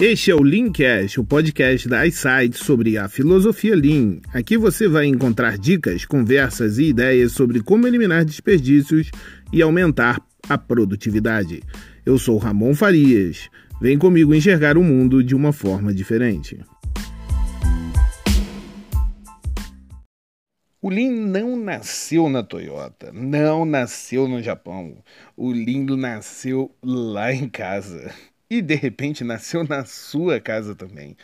Este é o Leancast, o podcast da iSight sobre a filosofia Lean. Aqui você vai encontrar dicas, conversas e ideias sobre como eliminar desperdícios e aumentar a produtividade. Eu sou Ramon Farias. Vem comigo enxergar o mundo de uma forma diferente. O Lean não nasceu na Toyota, não nasceu no Japão. O Lean nasceu lá em casa e de repente nasceu na sua casa também.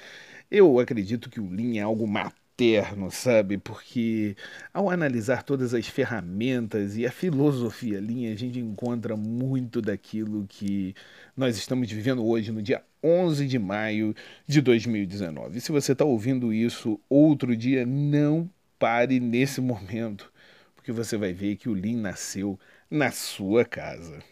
Eu acredito que o Lean é algo materno, sabe? Porque ao analisar todas as ferramentas e a filosofia Lean, a gente encontra muito daquilo que nós estamos vivendo hoje, no dia 11 de maio de 2019. E se você está ouvindo isso outro dia, não pare nesse momento, porque você vai ver que o Lean nasceu na sua casa.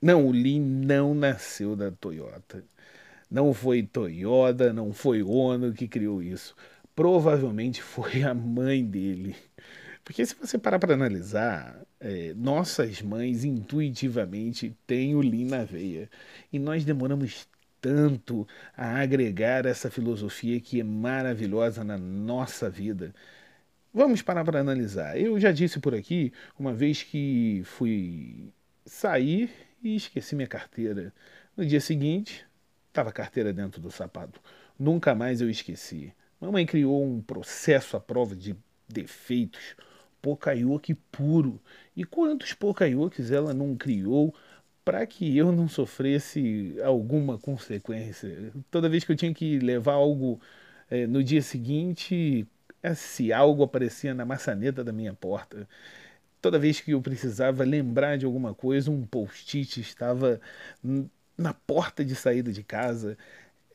Não, o Lean não nasceu da Toyota. Não foi Toyota, não foi Ono que criou isso. Provavelmente foi a mãe dele. Porque se você parar para analisar, é, nossas mães intuitivamente têm o Lean na veia. E nós demoramos tanto a agregar essa filosofia que é maravilhosa na nossa vida. Vamos parar para analisar. Eu já disse por aqui, uma vez que fui sair e esqueci minha carteira. No dia seguinte, estava a carteira dentro do sapato. Nunca mais eu esqueci. Mamãe criou um processo à prova de defeitos, pocaioque puro. E quantos pocaioques ela não criou para que eu não sofresse alguma consequência? Toda vez que eu tinha que levar algo é, no dia seguinte, se algo aparecia na maçaneta da minha porta, Toda vez que eu precisava lembrar de alguma coisa, um post-it estava na porta de saída de casa.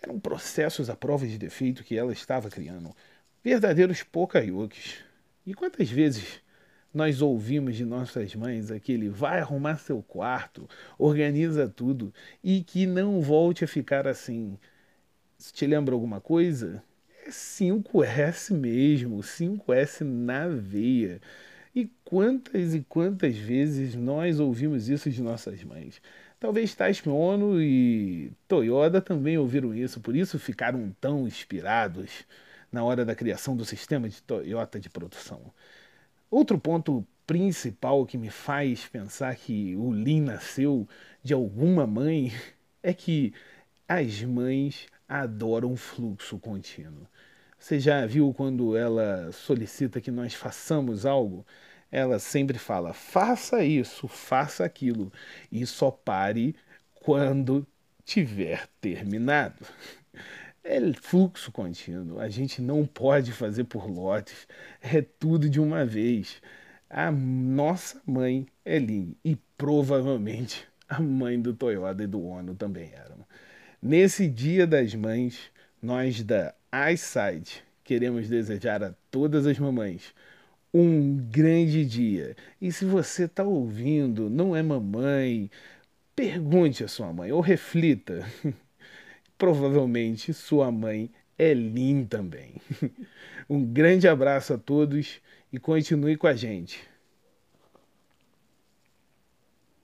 Eram processos à prova de defeito que ela estava criando. Verdadeiros pocaiokes. E quantas vezes nós ouvimos de nossas mães aquele vai arrumar seu quarto, organiza tudo e que não volte a ficar assim. Te lembra alguma coisa? É 5S mesmo, 5S na veia. E quantas e quantas vezes nós ouvimos isso de nossas mães? Talvez Taishi Ono e Toyota também ouviram isso, por isso ficaram tão inspirados na hora da criação do sistema de Toyota de produção. Outro ponto principal que me faz pensar que o Lean nasceu de alguma mãe é que as mães adoram fluxo contínuo. Você já viu quando ela solicita que nós façamos algo? Ela sempre fala: faça isso, faça aquilo, e só pare quando tiver terminado. É fluxo contínuo, a gente não pode fazer por lotes, é tudo de uma vez. A nossa mãe é Lin e provavelmente a mãe do Toyota e do Ono também eram. Nesse Dia das Mães, nós da iSight queremos desejar a todas as mamães um grande dia. E se você está ouvindo, não é mamãe, pergunte a sua mãe ou reflita. Provavelmente sua mãe é Lin também. Um grande abraço a todos e continue com a gente.